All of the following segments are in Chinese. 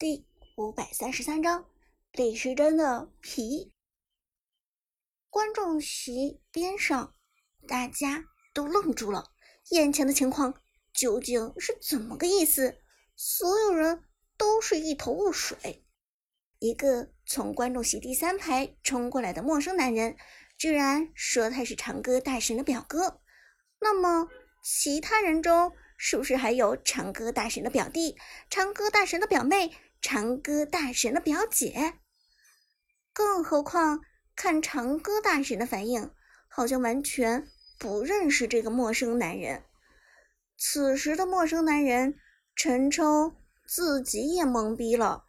第五百三十三章，李时珍的皮。观众席边上，大家都愣住了，眼前的情况究竟是怎么个意思？所有人都是一头雾水。一个从观众席第三排冲过来的陌生男人，居然说他是唱歌大神的表哥。那么，其他人中是不是还有唱歌大神的表弟、唱歌大神的表妹？长歌大神的表姐，更何况看长歌大神的反应，好像完全不认识这个陌生男人。此时的陌生男人陈冲自己也懵逼了，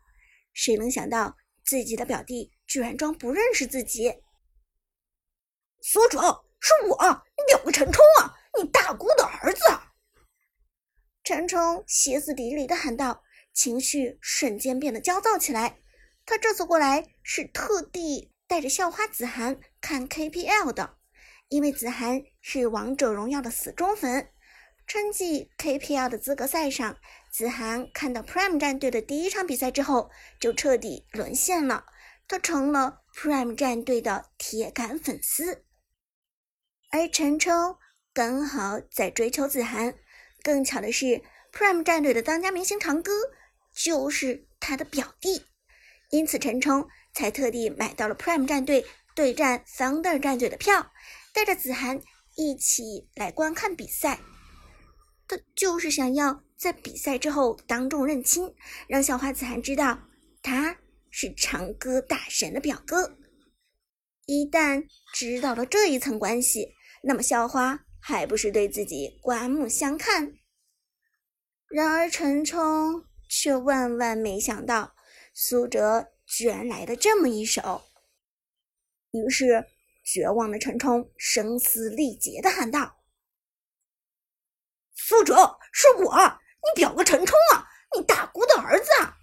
谁能想到自己的表弟居然装不认识自己？所长，是我，你表哥陈冲啊，你大姑的儿子。陈冲歇斯底里的喊道。情绪瞬间变得焦躁起来。他这次过来是特地带着校花子涵看 KPL 的，因为子涵是王者荣耀的死忠粉。春季 KPL 的资格赛上，子涵看到 Prime 战队的第一场比赛之后，就彻底沦陷了。他成了 Prime 战队的铁杆粉丝。而陈冲刚好在追求子涵，更巧的是，Prime 战队的当家明星长歌。就是他的表弟，因此陈冲才特地买到了 Prime 战队对战 Thunder 战队的票，带着子涵一起来观看比赛。他就是想要在比赛之后当众认亲，让校花子涵知道他是长歌大神的表哥。一旦知道了这一层关系，那么校花还不是对自己刮目相看？然而陈冲。却万万没想到，苏哲居然来了这么一手。于是，绝望的陈冲声嘶力竭的喊道：“苏哲，是我，你表哥陈冲啊，你大姑的儿子啊。”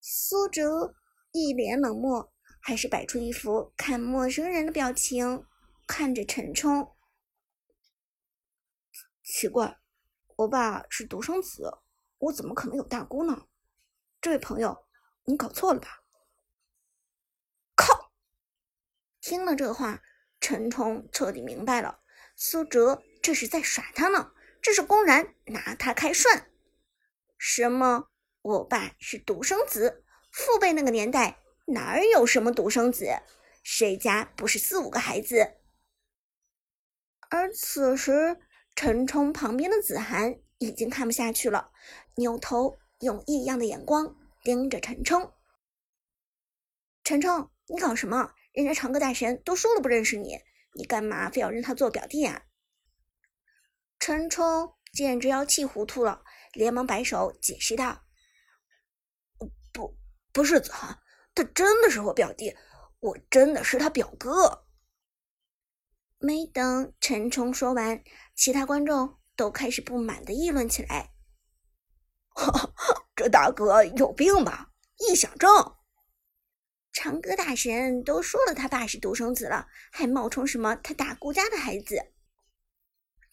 苏哲一脸冷漠，还是摆出一副看陌生人的表情，看着陈冲。奇怪，我爸是独生子。我怎么可能有大姑呢？这位朋友，你搞错了吧？靠！听了这话，陈冲彻底明白了，苏哲这是在耍他呢，这是公然拿他开涮。什么？我爸是独生子？父辈那个年代哪有什么独生子？谁家不是四五个孩子？而此时，陈冲旁边的子涵已经看不下去了。扭头用异样的眼光盯着陈冲。陈冲，你搞什么？人家长歌大神都说了不认识你，你干嘛非要认他做表弟啊？陈冲简直要气糊涂了，连忙摆手解释道：“不，不是子涵，他真的是我表弟，我真的是他表哥。”没等陈冲说完，其他观众都开始不满的议论起来。这大哥有病吧？臆想症！长歌大神都说了他爸是独生子了，还冒充什么他大姑家的孩子？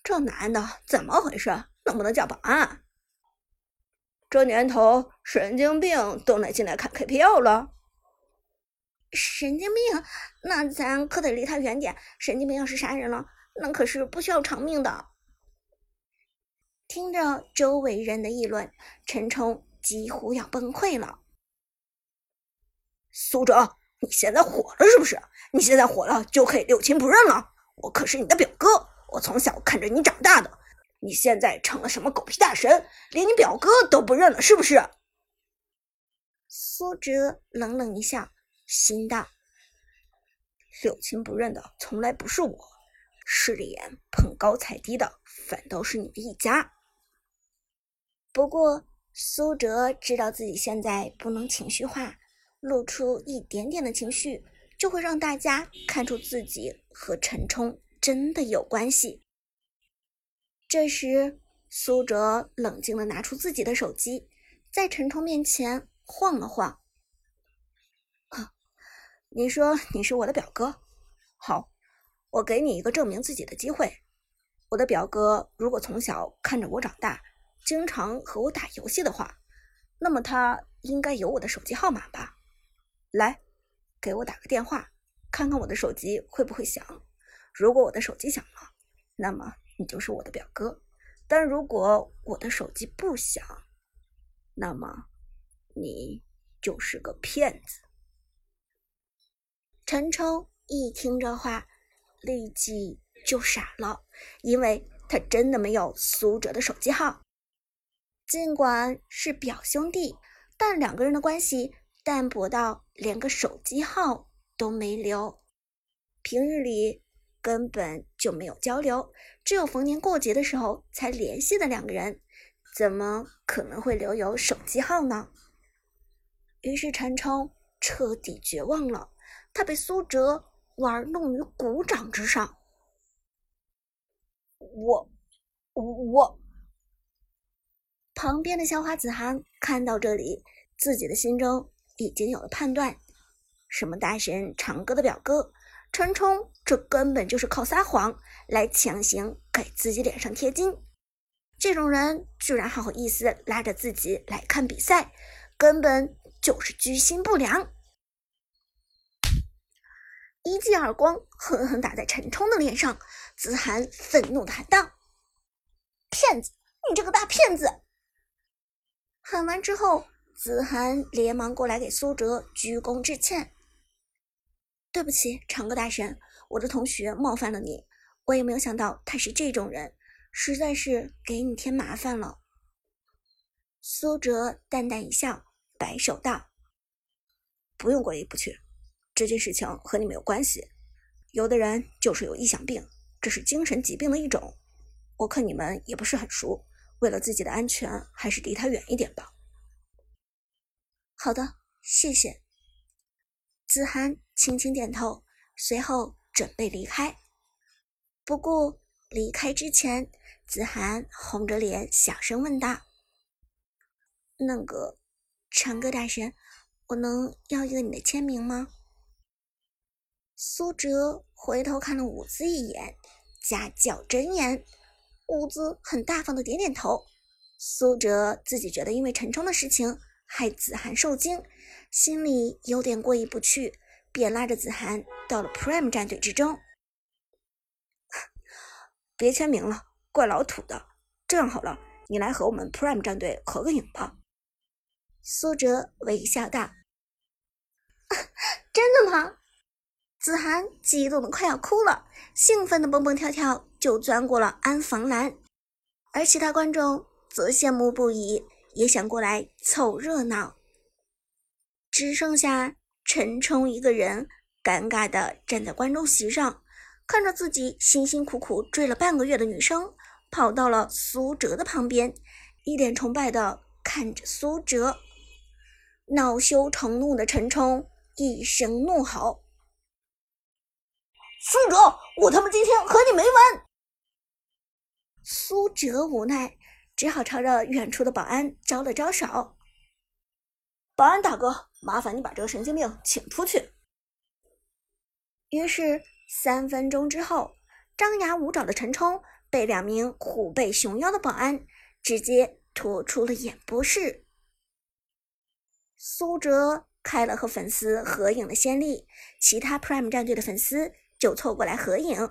这男的怎么回事？能不能叫保安？这年头神经病都能进来看 KPL 了？神经病？那咱可得离他远点。神经病要是杀人了，那可是不需要偿命的。听着周围人的议论，陈冲几乎要崩溃了。苏哲，你现在火了是不是？你现在火了就可以六亲不认了？我可是你的表哥，我从小看着你长大的。你现在成了什么狗屁大神，连你表哥都不认了是不是？苏哲冷冷一笑，心道：六亲不认的从来不是我，势利眼捧高踩低的反倒是你们一家。不过，苏哲知道自己现在不能情绪化，露出一点点的情绪，就会让大家看出自己和陈冲真的有关系。这时，苏哲冷静的拿出自己的手机，在陈冲面前晃了晃：“你说你是我的表哥，好，我给你一个证明自己的机会。我的表哥如果从小看着我长大。”经常和我打游戏的话，那么他应该有我的手机号码吧？来，给我打个电话，看看我的手机会不会响。如果我的手机响了，那么你就是我的表哥；但如果我的手机不响，那么你就是个骗子。陈冲一听这话，立即就傻了，因为他真的没有苏哲的手机号。尽管是表兄弟，但两个人的关系淡薄到连个手机号都没留。平日里根本就没有交流，只有逢年过节的时候才联系的两个人，怎么可能会留有手机号呢？于是陈冲彻底绝望了。他被苏哲玩弄于股掌之上。我，我。旁边的校花子涵看到这里，自己的心中已经有了判断：什么大神长歌的表哥陈冲，这根本就是靠撒谎来强行给自己脸上贴金。这种人居然还好意思拉着自己来看比赛，根本就是居心不良。一记耳光狠狠打在陈冲的脸上，子涵愤怒的喊道：“骗子！你这个大骗子！”喊完之后，子涵连忙过来给苏哲鞠躬致歉：“对不起，长歌大神，我的同学冒犯了你，我也没有想到他是这种人，实在是给你添麻烦了。”苏哲淡淡一笑，摆手道：“不用过意不去。”这件事情和你没有关系，有的人就是有臆想病，这是精神疾病的一种。我看你们也不是很熟，为了自己的安全，还是离他远一点吧。好的，谢谢。子涵轻轻点头，随后准备离开。不过离开之前，子涵红着脸小声问道：“那个长歌大神，我能要一个你的签名吗？”苏哲回头看了伍兹一眼，家教真严。伍兹很大方的点点头。苏哲自己觉得因为陈冲的事情害子涵受惊，心里有点过意不去，便拉着子涵到了 Prime 战队之中。别签名了，怪老土的。这样好了，你来和我们 Prime 战队合个影吧。苏哲微笑道：“ 真的吗？”子涵激动的快要哭了，兴奋的蹦蹦跳跳就钻过了安防栏，而其他观众则羡慕不已，也想过来凑热闹。只剩下陈冲一个人，尴尬的站在观众席上，看着自己辛辛苦苦追了半个月的女生跑到了苏哲的旁边，一脸崇拜的看着苏哲。恼羞成怒的陈冲一声怒吼。苏哲，我他妈今天和你没完！苏哲无奈，只好朝着远处的保安招了招手：“保安大哥，麻烦你把这个神经病请出去。”于是三分钟之后，张牙舞爪的陈冲被两名虎背熊腰的保安直接拖出了演播室。苏哲开了和粉丝合影的先例，其他 Prime 战队的粉丝。就凑过来合影，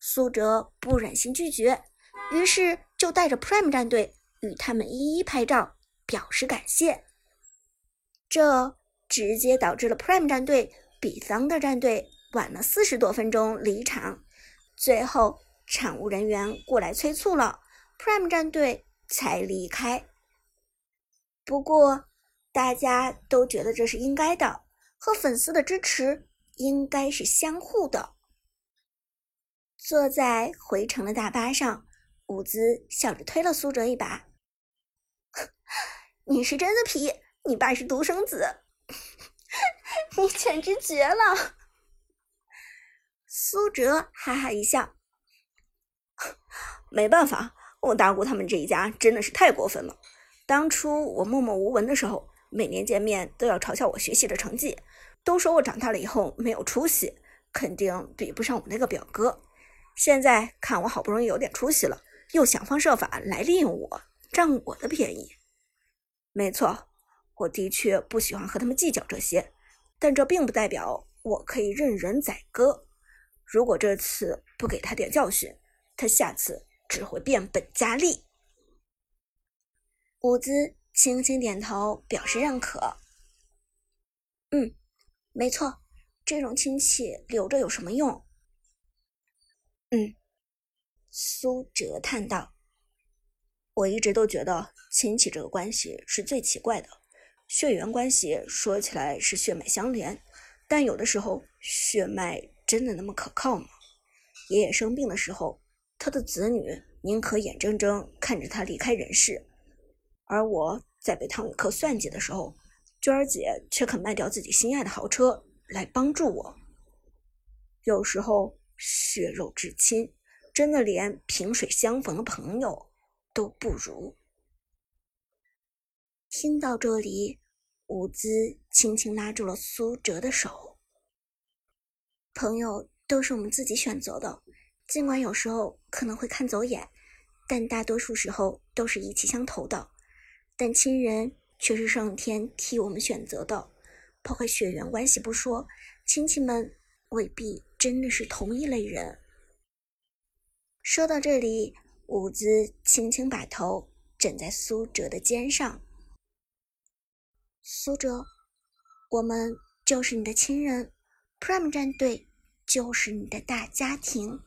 苏哲不忍心拒绝，于是就带着 Prime 战队与他们一一拍照，表示感谢。这直接导致了 Prime 战队比 Thunder 战队晚了四十多分钟离场，最后场务人员过来催促了，Prime 战队才离开。不过大家都觉得这是应该的，和粉丝的支持应该是相互的。坐在回程的大巴上，伍兹笑着推了苏哲一把：“ 你是真的皮，你爸是独生子，你简直绝了！”苏哲哈哈一笑：“ 没办法，我大姑他们这一家真的是太过分了。当初我默默无闻的时候，每年见面都要嘲笑我学习的成绩，都说我长大了以后没有出息，肯定比不上我那个表哥。”现在看我好不容易有点出息了，又想方设法来利用我，占我的便宜。没错，我的确不喜欢和他们计较这些，但这并不代表我可以任人宰割。如果这次不给他点教训，他下次只会变本加厉。伍兹轻轻点头，表示认可。嗯，没错，这种亲戚留着有什么用？嗯，苏哲叹道：“我一直都觉得亲戚这个关系是最奇怪的。血缘关系说起来是血脉相连，但有的时候血脉真的那么可靠吗？爷爷生病的时候，他的子女宁可眼睁睁看着他离开人世，而我在被汤宇克算计的时候，娟儿姐却肯卖掉自己心爱的豪车来帮助我。有时候。”血肉至亲，真的连萍水相逢的朋友都不如。听到这里，伍兹轻轻拉住了苏哲的手。朋友都是我们自己选择的，尽管有时候可能会看走眼，但大多数时候都是意气相投的。但亲人却是上天替我们选择的，抛开血缘关系不说，亲戚们。未必真的是同一类人。说到这里，伍兹轻轻把头枕在苏哲的肩上。苏哲，我们就是你的亲人，Prime 战队就是你的大家庭。